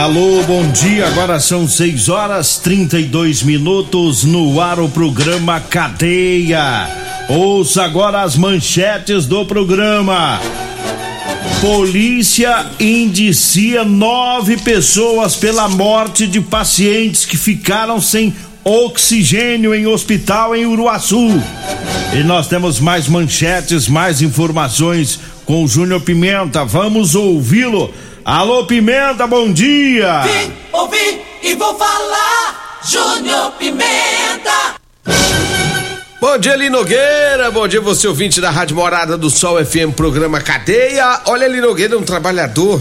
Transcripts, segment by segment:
Alô, bom dia. Agora são 6 horas 32 minutos no ar o programa Cadeia. Ouça agora as manchetes do programa. Polícia indicia nove pessoas pela morte de pacientes que ficaram sem oxigênio em hospital em Uruaçu. E nós temos mais manchetes, mais informações com o Júnior Pimenta. Vamos ouvi-lo. Alô, Pimenta, bom dia! Vim, ouvi e vou falar, Júnior Pimenta! Bom dia, Eli Nogueira. Bom dia, você ouvinte da Rádio Morada do Sol FM, programa Cadeia. Olha, Eli Nogueira é um trabalhador.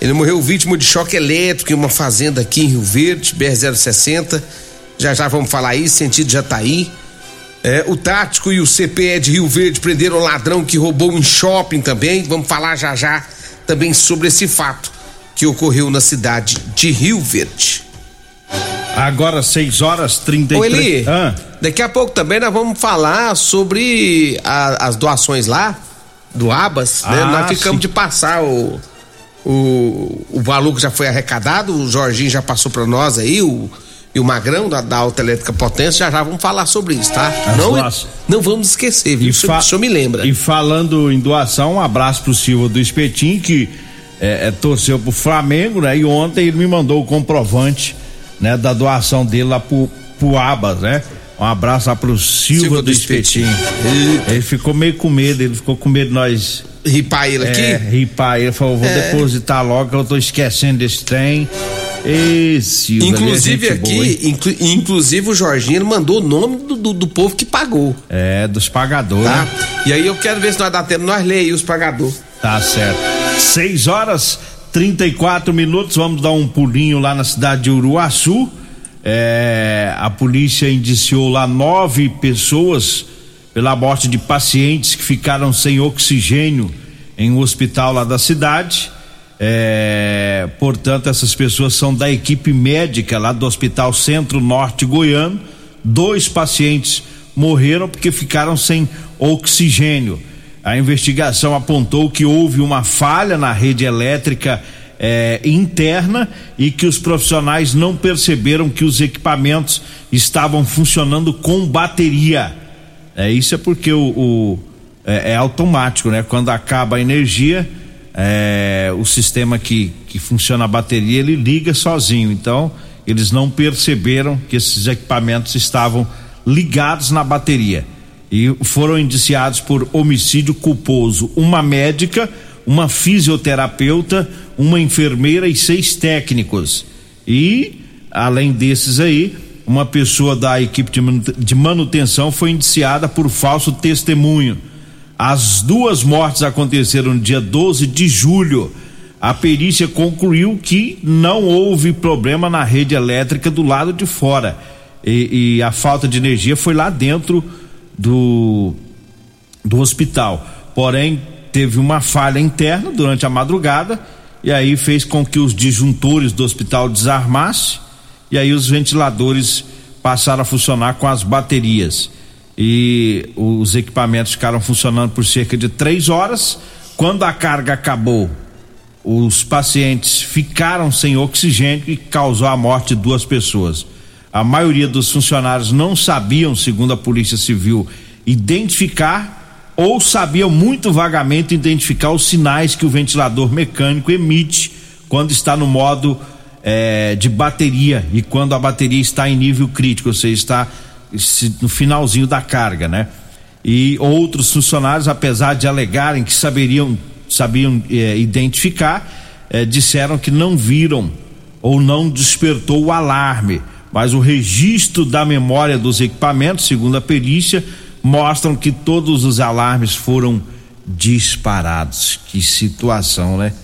Ele morreu vítima de choque elétrico em uma fazenda aqui em Rio Verde, BR-060. Já já vamos falar aí, sentido Jataí. É, o Tático e o CPE de Rio Verde prenderam um ladrão que roubou um shopping também. Vamos falar já já também sobre esse fato que ocorreu na cidade de Rio Verde. Agora 6 horas 33. Ô Eli, ah. daqui a pouco também nós vamos falar sobre a, as doações lá do Abas, né? ah, né? Nós ficamos sim. de passar o, o, o valor que já foi arrecadado, o Jorginho já passou para nós aí, o, e o Magrão da, da Alta Elétrica Potência, já já vamos falar sobre isso, tá? não, não vamos esquecer, viu? Isso, isso me lembra. E falando em doação, um abraço pro Silva do Espetinho, que é, é, torceu pro Flamengo, né? E ontem ele me mandou o comprovante, né? Da doação dele lá pro, pro Abas, né? Um abraço lá pro Silva, Silva do, do Espetinho. Espetinho. Ele ficou meio com medo, ele ficou com medo de nós. Ripar ele aqui? É, ripar ele. Falou, vou é. depositar logo que eu tô esquecendo desse trem. Esse, inclusive aqui, inclu, inclusive o Jorginho mandou o nome do, do, do, povo que pagou. É, dos pagadores. Tá? E aí eu quero ver se nós dá tempo, nós lê aí os pagadores. Tá certo. 6 horas 34 minutos, vamos dar um pulinho lá na cidade de Uruaçu. É, a polícia indiciou lá nove pessoas pela morte de pacientes que ficaram sem oxigênio em um hospital lá da cidade. É, portanto, essas pessoas são da equipe médica lá do Hospital Centro Norte Goiano. Dois pacientes morreram porque ficaram sem oxigênio. A investigação apontou que houve uma falha na rede elétrica é, interna e que os profissionais não perceberam que os equipamentos estavam funcionando com bateria. É, isso é porque o, o é, é automático, né? Quando acaba a energia é, o sistema que, que funciona a bateria ele liga sozinho. Então eles não perceberam que esses equipamentos estavam ligados na bateria e foram indiciados por homicídio culposo. Uma médica, uma fisioterapeuta, uma enfermeira e seis técnicos. E além desses aí, uma pessoa da equipe de manutenção foi indiciada por falso testemunho. As duas mortes aconteceram no dia 12 de julho. A perícia concluiu que não houve problema na rede elétrica do lado de fora. E, e a falta de energia foi lá dentro do, do hospital. Porém, teve uma falha interna durante a madrugada e aí fez com que os disjuntores do hospital desarmassem e aí os ventiladores passaram a funcionar com as baterias e os equipamentos ficaram funcionando por cerca de três horas. Quando a carga acabou, os pacientes ficaram sem oxigênio e causou a morte de duas pessoas. A maioria dos funcionários não sabiam, segundo a Polícia Civil, identificar ou sabiam muito vagamente identificar os sinais que o ventilador mecânico emite quando está no modo é, de bateria e quando a bateria está em nível crítico, ou seja, está no finalzinho da carga, né? E outros funcionários, apesar de alegarem que saberiam, sabiam é, identificar, é, disseram que não viram ou não despertou o alarme, mas o registro da memória dos equipamentos, segundo a perícia, mostram que todos os alarmes foram disparados. Que situação, né?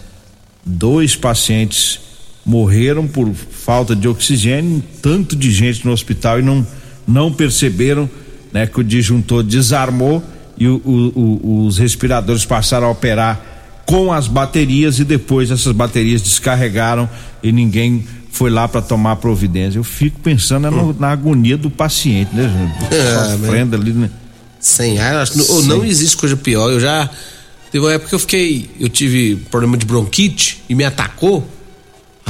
Dois pacientes morreram por falta de oxigênio, tanto de gente no hospital e não, não perceberam né, que o disjuntor desarmou e o, o, o, os respiradores passaram a operar com as baterias e depois essas baterias descarregaram e ninguém foi lá para tomar providência. Eu fico pensando é no, na agonia do paciente, né, gente? É, Sofrendo ali, né? Sem ar, acho, que ou não existe coisa pior. Eu já. Teve uma época que eu fiquei. Eu tive problema de bronquite e me atacou.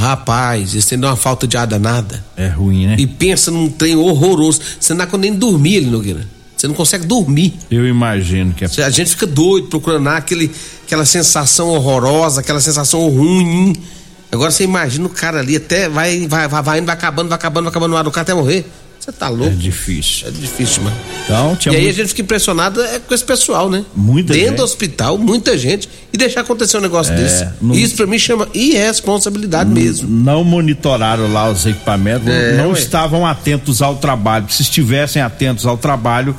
Rapaz, isso deu uma falta de ar danada. É ruim, né? E pensa num trem horroroso. Você não dá nem dormir ali, Nogueira. Você não consegue dormir. Eu imagino que é. A gente fica doido procurando aquele, aquela sensação horrorosa, aquela sensação ruim. Agora você imagina o cara ali até vai, vai, vai, vai indo, vai acabando, vai acabando, vai acabando no ar do cara até morrer. Você tá louco? É difícil. É difícil, mano. Então, tinha e aí muito- a gente fica impressionado é com esse pessoal, né? Muita Dentro gente. do hospital, muita gente. E deixar acontecer um negócio desse. não- Isso pra mim chama irresponsabilidade mesmo. não monitoraram lá os equipamentos, É, não ué. estavam atentos ao trabalho. Se estivessem atentos ao trabalho,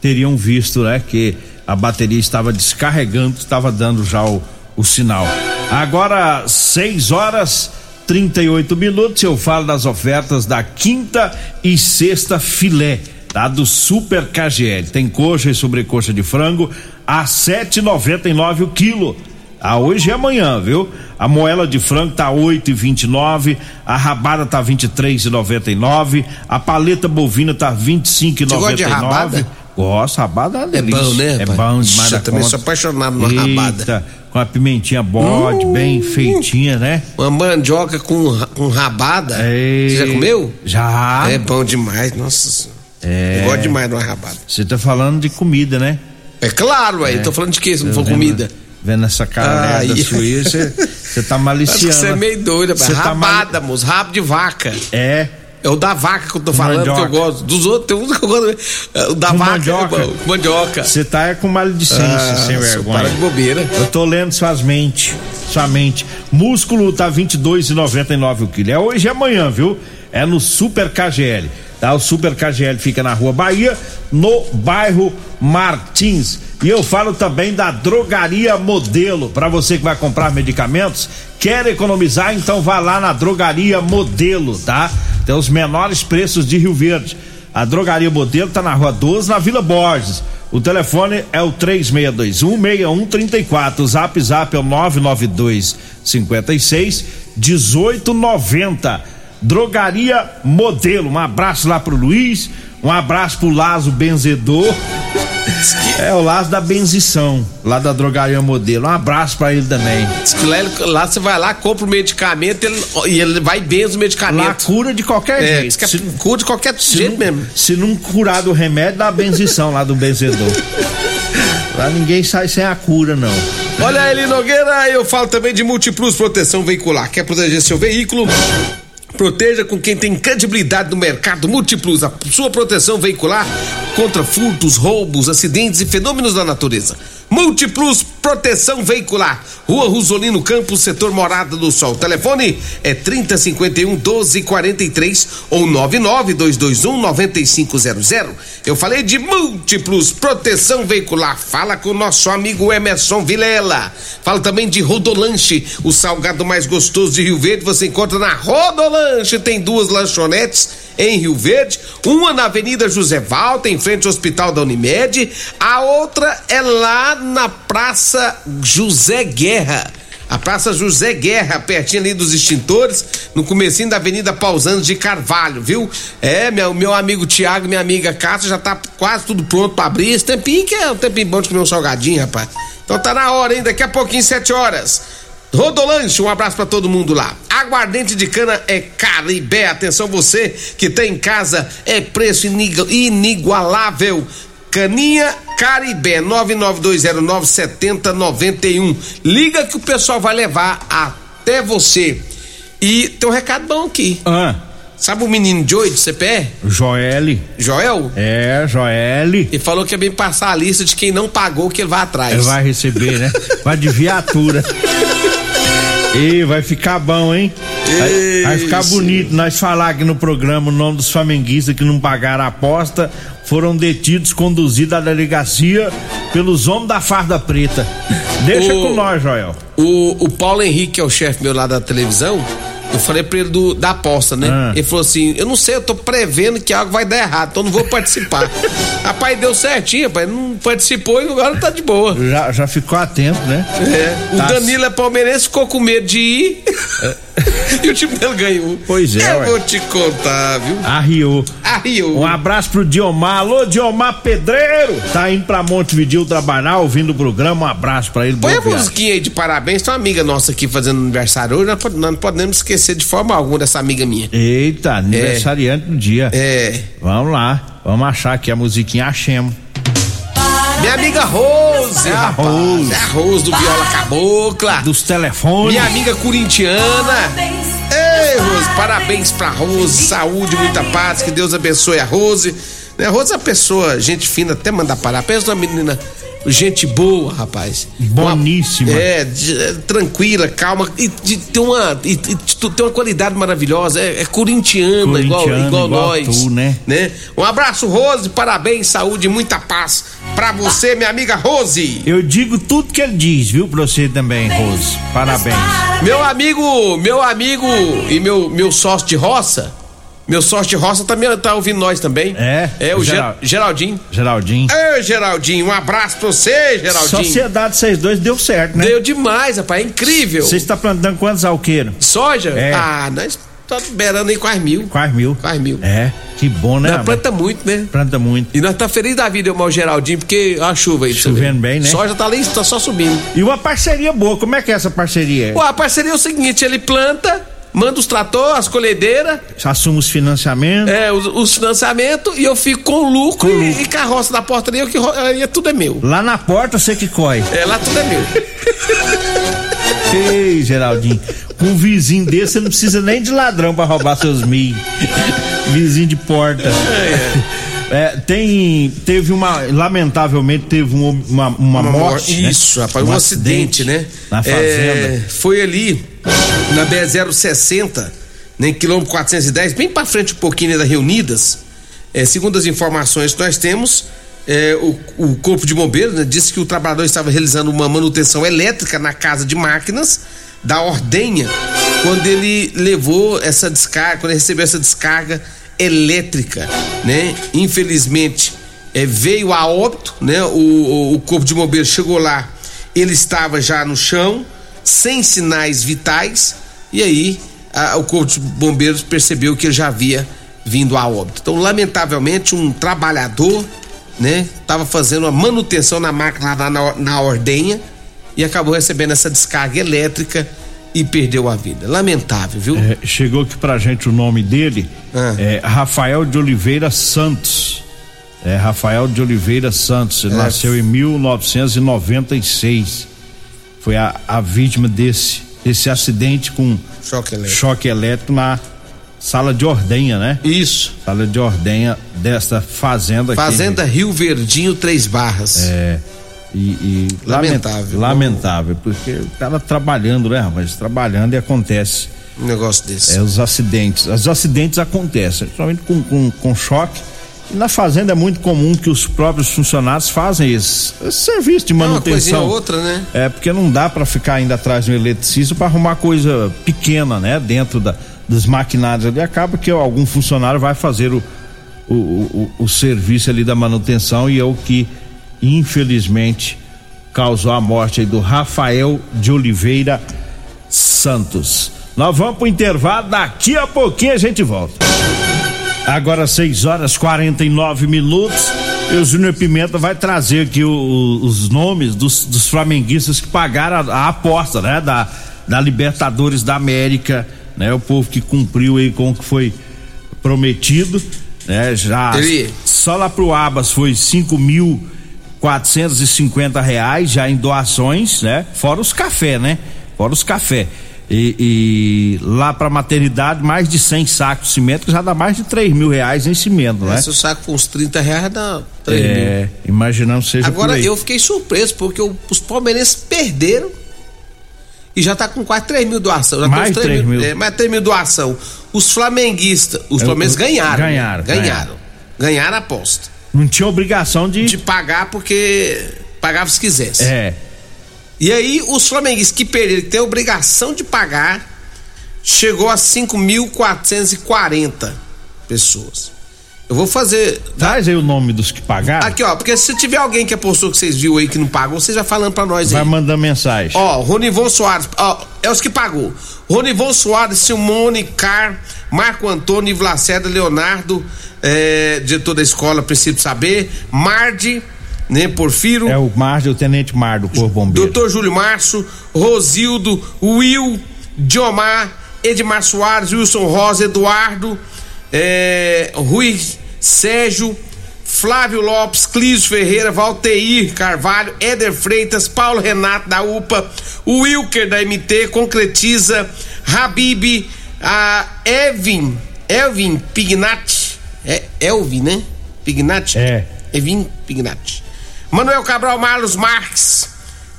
teriam visto, né, que a bateria estava descarregando, estava dando já o, o sinal. Agora, 6 horas 38 minutos, eu falo das ofertas da quinta e sexta filé, tá? Do Super KGL. Tem coxa e sobrecoxa de frango a 7,99 o quilo. Ah, hoje e amanhã, viu? A moela de frango tá 8,29, a rabada tá 23,99, a paleta bovina tá 25,99. Rabada? Gosto, rabada é, É delícia. bom, né, É rapaz? bom demais Eu também conta. sou apaixonado Eita, rabada. com a pimentinha bode, bem feitinha, né? Uma mandioca com, com rabada. Ei, Você já comeu? Já. É bom demais, nossa. É. Eu gosto demais de uma rabada. Você tá falando de comida, né? É claro, aí. Tô falando de quê? Se não for Vendo- comida. Vendo essa cara Ai. da aí, você tá maliciando. que você é meio doido, rapaz. Você tá Rabada, moço. Rabo de vaca. É. É o da vaca que eu tô falando, mandioca. que eu gosto. Dos outros, tem uns que eu gosto. É, O da Com vaca mandioca. mandioca. Você tá é com maledicência, Ah, sem vergonha. para de bobeira. Eu tô lendo suas mentes, sua mente. Músculo tá 22,99 o quilo. É hoje e amanhã, viu? É no Super KGL. Tá? O Super KGL fica na Rua Bahia, no bairro Martins. E eu falo também da Drogaria Modelo. Para você que vai comprar medicamentos, quer economizar, então vá lá na Drogaria Modelo, tá? Tem os menores preços de Rio Verde. A Drogaria Modelo tá na Rua 12, na Vila Borges. O telefone é o 3621-6134. O zap zap é o 992 56 1890. Drogaria Modelo. Um abraço lá pro Luiz. Um abraço pro Lazo Benzedor. É o Lazo da Benzição, lá da Drogaria Modelo. Um abraço pra ele também. Diz que lá, ele- lá você vai lá, compra o medicamento ele- e ele vai bem os Lá medicamentos. cura de qualquer É, jeito. que é cura de qualquer Se jeito não, mesmo. se não curar do remédio, dá a benzição lá do benzedor. lá ninguém sai sem a cura, não. Olha aí, Nogueira, eu falo também de Multiplus Proteção Veicular. Quer proteger seu veículo? Proteja com quem tem credibilidade no mercado Multiplus, a sua proteção veicular contra furtos, roubos, acidentes e fenômenos da natureza. Múltiplos Proteção Veicular, Rua Rosolino Campos, setor Morada do Sol. Telefone é 3051 1243 ou 99221 9500. Eu falei de Múltiplos Proteção Veicular. Fala com o nosso amigo Emerson Vilela. Fala também de Rodolanche, o salgado mais gostoso de Rio Verde. Você encontra na Rodolanche. Tem duas lanchonetes em Rio Verde, uma na Avenida José Valta, em frente ao Hospital da Unimed, a outra é lá na Praça José Guerra. A Praça José Guerra, pertinho ali dos extintores, no comecinho da Avenida Pausanos de Carvalho, viu? É, meu, meu amigo Tiago minha amiga Cássia já tá quase tudo pronto pra abrir. Esse tempinho que é um tempinho bom de comer um salgadinho, rapaz. Então tá na hora, hein? Daqui a pouquinho, sete horas. Rodolanche, um abraço para todo mundo lá. Aguardente de cana é Caribé. Atenção você que tem em casa, é preço inigualável. Caninha Caribé 992097091. Liga que o pessoal vai levar até você. E tem um recado bom aqui. Ah, Sabe o menino de CPE? Joel. Joel? É, Joel. Ele falou que ia bem passar a lista de quem não pagou que ele vai atrás. Ele vai receber, né? Vai de viatura. E vai ficar bom, hein? Vai, vai ficar bonito. Nós falar aqui no programa o nome dos flamenguistas que não pagaram a aposta foram detidos, conduzidos à delegacia pelos homens da farda preta. Deixa O- com nós, Joel. O, o Paulo Henrique, que é o chefe meu lá da televisão, eu falei pra ele do, da aposta, né? Ah. Ele falou assim: eu não sei, eu tô prevendo que algo vai dar errado, então não vou participar. rapaz, deu certinho, rapaz. Não participou e agora tá de boa. Já, já ficou atento, né? É, o Tá. Danilo é palmeirense, ficou com medo de ir. e o time dele ganhou. Pois é, Eu ué. vou te contar, viu? Arriou. Arriou. Um abraço pro Diomar. Alô, Diomar Pedreiro. Tá indo pra Montevidil trabalhar, ouvindo o programa. Um abraço pra ele. Põe a musiquinha aí de parabéns. Tem uma amiga nossa aqui fazendo aniversário hoje. Nós não podemos esquecer de forma alguma dessa amiga minha. Eita, aniversariante do dia. É. Vamos lá. Vamos achar aqui a musiquinha Achemos. Minha amiga Rose, É a. Rose. É a Rose do Viola Cabocla. Dos telefones. Minha amiga corintiana. Ei, Rose, parabéns pra Rose. Saúde, muita paz. Que Deus abençoe a Rose. Né, Rose é uma pessoa, gente fina, até mandar parar. Pensa uma menina, gente boa, rapaz. Boníssima. Uma- é, de- é, tranquila, calma. E de, tem, uma, e, de- tem uma qualidade maravilhosa. É, é corintiana, igual, Corintiana, igual, igual nós. tu, né? Um abraço, Rose. Parabéns, saúde, muita paz pra você, minha amiga Rose. Eu digo tudo que ele diz, viu, pra você também, Rose. Parabéns. Meu amigo, meu amigo e meu, meu sócio de roça, meu sócio de roça também tá ouvindo nós também. É? É o Geral- Ger- Geraldinho. Geraldinho. Ei, Geraldinho, um abraço pra você, Geraldinho. Sociedade vocês dois deu certo, né? Deu demais, rapaz, é incrível. Você está plantando quantos alqueiros? Soja? É. Ah, nós estamos beirando aí quase mil. Quase mil. Quase mil. É, que bom, né? Nós rapaz? planta muito, né? Planta muito. E nós tá feliz da vida, mal Geraldinho, porque a chuva aí. Chovendo bem, né? Soja tá ali, tá só subindo. E uma parceria boa, como é que é essa parceria? Pô, a parceria é o seguinte, ele planta, manda os trator, as colhedeiras, Assume os financiamentos. É, os, os financiamentos e eu fico com lucro e, e carroça da porta ali, eu que aí é tudo é meu. Lá na porta você que corre. É, lá tudo é meu. Ei, Geraldinho, com um vizinho desse você não precisa nem de ladrão pra roubar seus milho. vizinho de porta. É, tem, teve uma, lamentavelmente teve um- uma, uma, morte. né? Isso, rapaz, um, acidente, né? Na fazenda. É, foi ali na B060, né, quilômetro 410, bem pra frente um pouquinho né, da Reunidas. É, segundo as informações que nós temos, é, o, o Corpo de Bombeiros né, disse que o trabalhador estava realizando uma manutenção elétrica na casa de máquinas da Ordenha, quando ele levou essa descarga, quando ele recebeu essa descarga elétrica, né? Infelizmente, é, veio a óbito, né? O, o, o Corpo de Bombeiros chegou lá, ele estava já no chão, sem sinais vitais, e aí a- o Corpo de Bombeiros percebeu que ele já havia vindo a óbito. Então, lamentavelmente, um trabalhador, né, estava fazendo a manutenção na máquina lá na, na ordenha e acabou recebendo essa descarga elétrica e perdeu a vida. Lamentável, viu? É, chegou aqui pra gente o nome dele, Ah. é Rafael de Oliveira Santos. É Rafael de Oliveira Santos, ele É. nasceu em 1996. Foi a, a vítima desse, desse acidente com Choque elétrico. choque elétrico na sala de ordenha, né? Isso. Sala de ordenha desta fazenda aqui. Fazenda Rio Verdinho, Três Barras. É. E, e Lamentável. Lamentável, porque o cara trabalhando, né, rapaz? Trabalhando e acontece. Um negócio desse. É, os acidentes. Os acidentes acontecem, principalmente com, com, com choque. Na fazenda é muito comum que os próprios funcionários fazem esse, esse serviço de É uma manutenção. ou outra, né? É, porque não dá para ficar ainda atrás de um eletricista para arrumar coisa pequena, né? Dentro da, dos maquinários ali. Acaba que algum funcionário vai fazer o, o, o, o serviço ali da manutenção e é o que, infelizmente, causou a morte aí do Rafael de Oliveira Santos. Nós vamos pro intervalo, daqui a pouquinho a gente volta. Agora 6 horas 49 minutos. E o Júnior Pimenta vai trazer aqui o- os nomes dos, dos flamenguistas que pagaram a, a aposta, né? Da, da Libertadores da América, né? O povo que cumpriu aí com o que foi prometido, né? Já Ele- só lá pro Abas foi cinco mil quatrocentos e cinquenta reais já em doações, né? Fora os café, né? Fora os café. E, e lá pra maternidade, mais de 100 sacos de cimento, que já dá mais de 3 mil reais em cimento, né? Se o saco for uns 30 reais, dá 3 mil. É, imaginando seja Agora eu fiquei surpreso, porque o- os palmeirenses perderam e já tá com quase 3 mil doação. Já Mais tem uns 3 mil. É, mais 3 mil doação. Os flamenguistas, os É, palmeirenses o- ganharam. né? ganharam, Ganharam. Ganharam a aposta. Não tinha obrigação de. De pagar porque pagava se quisesse. É. E aí, os flamenguistas que perderam, que tem obrigação de pagar, chegou a 5.440 pessoas. Eu vou fazer. Traz aí o nome dos que pagaram. Aqui, ó, porque se tiver alguém que apostou que vocês viram aí que não pagou, vocês já falando pra nós aí. Vai mandar mensagem. Ó, Ronivon Soares, ó, é os que pagou. Ronivon Soares, Simone, Car, Marco Antônio, Ivo Lacerda, Leonardo, é, diretor da escola, Princípio Saber, Mardi, né, Porfiro, É o Mar, o Tenente Mar do Corpo Bombeiro. Doutor Júlio Março, Rosildo, Will, Diomar, Edmar Soares, Wilson Rosa, Eduardo, é, Rui Sérgio, Flávio Lopes, Clísio Ferreira, Valteir Carvalho, Éder Freitas, Paulo Renato da UPA, Wilker da MT, Concretiza, Habib, a Evin, Elvin Pignatti, é Elvin, né? Pignatti? É. Evin Pignatti. Manuel Cabral Marlos Marques,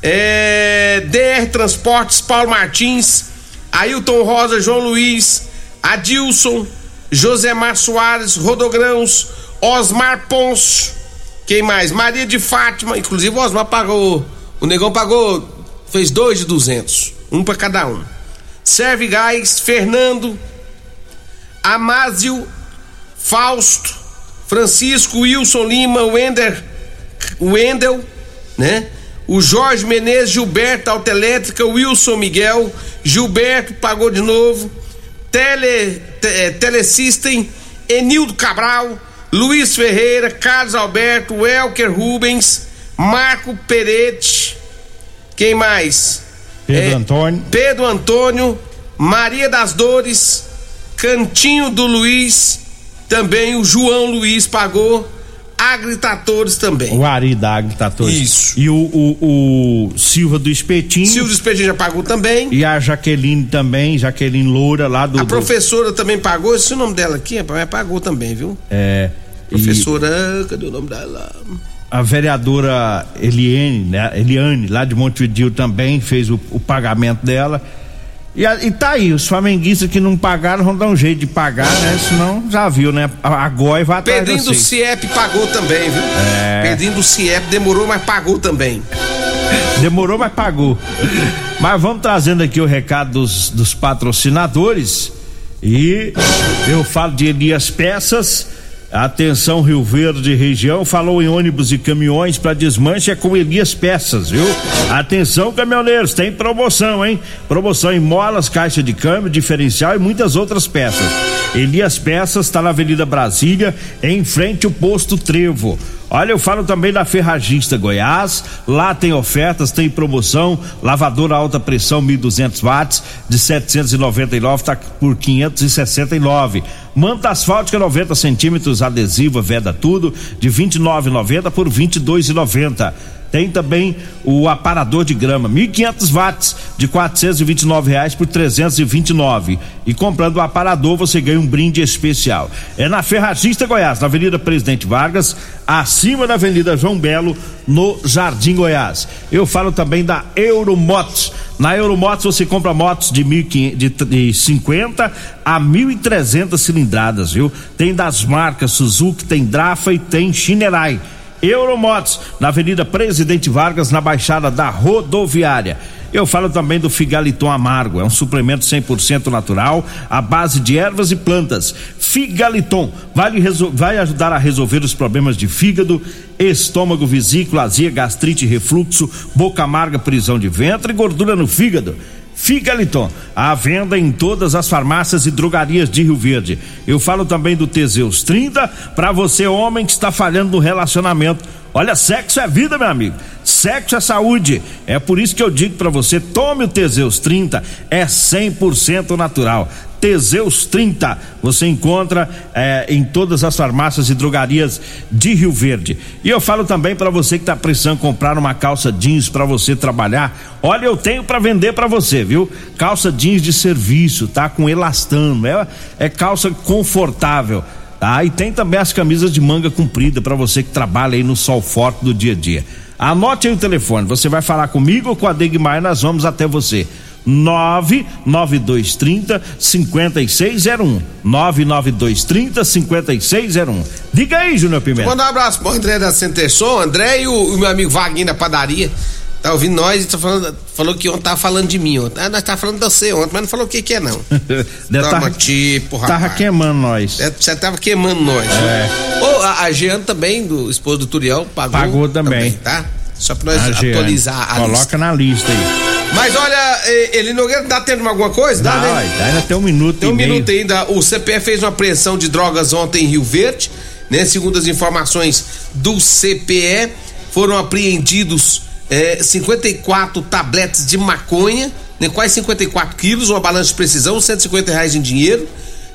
é, DR Transportes, Paulo Martins, Ailton Rosa, João Luiz, Adilson, Josemar Soares, Rodogrãos, Osmar Ponço, quem mais? Maria de Fátima, inclusive o Osmar pagou, o negão pagou, fez dois de duzentos, um para cada um. Serve Gás, Fernando, Amásio, Fausto, Francisco, Wilson Lima, Wender, Wendel, né? O Jorge Menezes, Gilberto, Autoelétrica, Wilson Miguel, Gilberto pagou de novo, Tele, te, eh, Telesystem, Enildo Cabral, Luiz Ferreira, Carlos Alberto, Elker Rubens, Marco Peretti, quem mais? Pedro É, Antônio. Pedro Antônio, Maria das Dores, Cantinho do Luiz, também o João Luiz pagou, Agritatores também. O Ari da Agritatores. Isso. E o, o, o Silva do Espetinho. Silvio Espetinho já pagou também. E a Jaqueline também, Jaqueline Loura lá do. A do- professora também pagou, esse é o nome dela aqui, rapaz, pagou também, viu? é, e Professora, cadê o nome dela? a vereadora Eliane, né? Eliane, lá de Montevideo também fez o, o pagamento dela. E, a- e tá aí, os flamenguistas que não pagaram vão dar um jeito de pagar, né? Senão já viu, né? A, a GOI vai atrás Pedrinho do. CIEP pagou também, viu? É. Pedrinho do CIEP demorou, mas pagou também. Demorou, mas pagou. Mas vamos trazendo aqui o recado dos, dos patrocinadores. E eu falo de Elias Peças. Atenção, Rio Verde região. Falou em ônibus e caminhões para desmanche é com Elias Peças, viu? Atenção, caminhoneiros, tem promoção, hein? Promoção em molas, caixa de câmbio, diferencial e muitas outras peças. Elias Peças está na Avenida Brasília, em frente ao posto Trevo. Olha, eu falo também da Ferragista Goiás. Lá tem ofertas, tem promoção. Lavadora alta pressão 1.200 watts de 799 tá por 569. Manta asfáltica 90 centímetros, adesiva, veda tudo de 29,90 por 22,90. Tem também o aparador de grama, 1.500 watts, de 429 reais por 329. E comprando o aparador você ganha um brinde especial. É na Ferragista Goiás, na Avenida Presidente Vargas, acima da Avenida João Belo, no Jardim Goiás. Eu falo também da Euromotos. Na Euromotos você compra motos de, 1.500 de, de 50 a 1.300 cilindradas, viu? Tem das marcas Suzuki, tem Drafa e tem Shinerai. Euromotos, na Avenida Presidente Vargas, na Baixada da Rodoviária. Eu falo também do Figaliton Amargo, é um suplemento 100% natural, à base de ervas e plantas. Figaliton vai, vai ajudar a resolver os problemas de fígado, estômago, vesícula, azia, gastrite, refluxo, boca amarga, prisão de ventre e gordura no fígado. Figaliton, à venda em todas as farmácias e drogarias de Rio Verde. Eu falo também do Teseus 30 para você homem que está falhando no relacionamento. Olha, sexo é vida, meu amigo. Sexo é saúde. É por isso que eu digo para você, tome o Teseus 30, é 100% natural. Teseus 30. Você encontra é, em todas as farmácias e drogarias de Rio Verde. E eu falo também para você que está precisando comprar uma calça jeans para você trabalhar. Olha, eu tenho para vender para você, viu? Calça jeans de serviço, tá? Com elastano. É, é calça confortável. Tá? E tem também as camisas de manga comprida para você que trabalha aí no sol forte do dia a dia. Anote aí o telefone, você vai falar comigo ou com a Degmar, nós vamos até você. 99230 5601. 99230 5601. Diga aí, Júnior Pimenta. Manda um abraço pro André da Centerson, André e o, o, meu amigo Vaguinho da padaria. Tá ouvindo nós e tá falando, falou que ontem tava falando de mim ontem. Ah, nós tava falando de você ontem, mas não falou o que que é não. Toma tava, tipo, rapaz. Tava queimando nós. É, você tava queimando nós. É. Ô, a, a Jean também, do esposo do Turiel, pagou. Pagou também. também tá? Só pra nós a atualizar a Coloca lista. na lista aí. Mas olha, ele não tá tendo alguma coisa? Dá, não, né? Ainda tem um minuto Tem um minuto meio. ainda. O CPE fez uma apreensão de drogas ontem em Rio Verde, né? Segundo as informações do CPE, foram apreendidos é, 54 tabletes de maconha, né? quase 54 quilos, uma balança de precisão, 150 reais em dinheiro.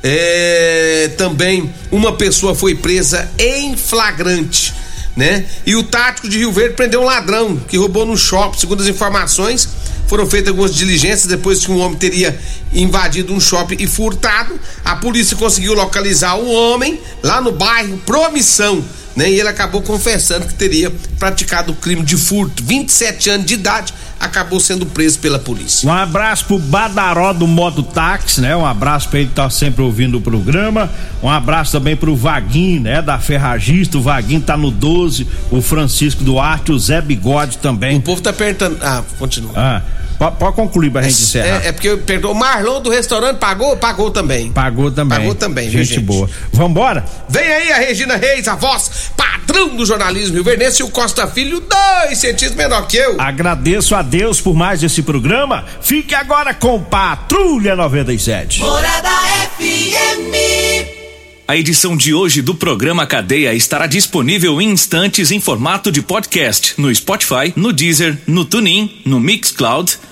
É, também uma pessoa foi presa em flagrante né? E o tático de Rio Verde prendeu um ladrão que roubou no shopping. Segundo as informações, foram feitas algumas diligências depois que um homem teria invadido um shopping e furtado. A polícia conseguiu localizar o homem lá no bairro Promissão. Né? E ele acabou confessando que teria praticado o crime de furto. 27 anos de idade, acabou sendo preso pela polícia. Um abraço pro Badaró do Modo Táxi, né? Um abraço pra ele que tá sempre ouvindo o programa. Um abraço também pro Vaguinho, né? Da Ferragista. O Vaguinho tá no 12. O Francisco Duarte, o Zé Bigode também. O povo tá perguntando. Ah, continua. Ah. Pode concluir pra gente é, encerrar. É, é porque o Marlon do restaurante pagou? Pagou também. Pagou também. Pagou também, gente, gente boa. Vambora? Vem aí a Regina Reis, a voz padrão do jornalismo Rio e o Costa Filho, dois centímetros menor que eu. Agradeço a Deus por mais esse programa. Fique agora com Patrulha 97. Morada FM. A edição de hoje do programa Cadeia estará disponível em instantes em formato de podcast no Spotify, no Deezer, no TuneIn, no Mixcloud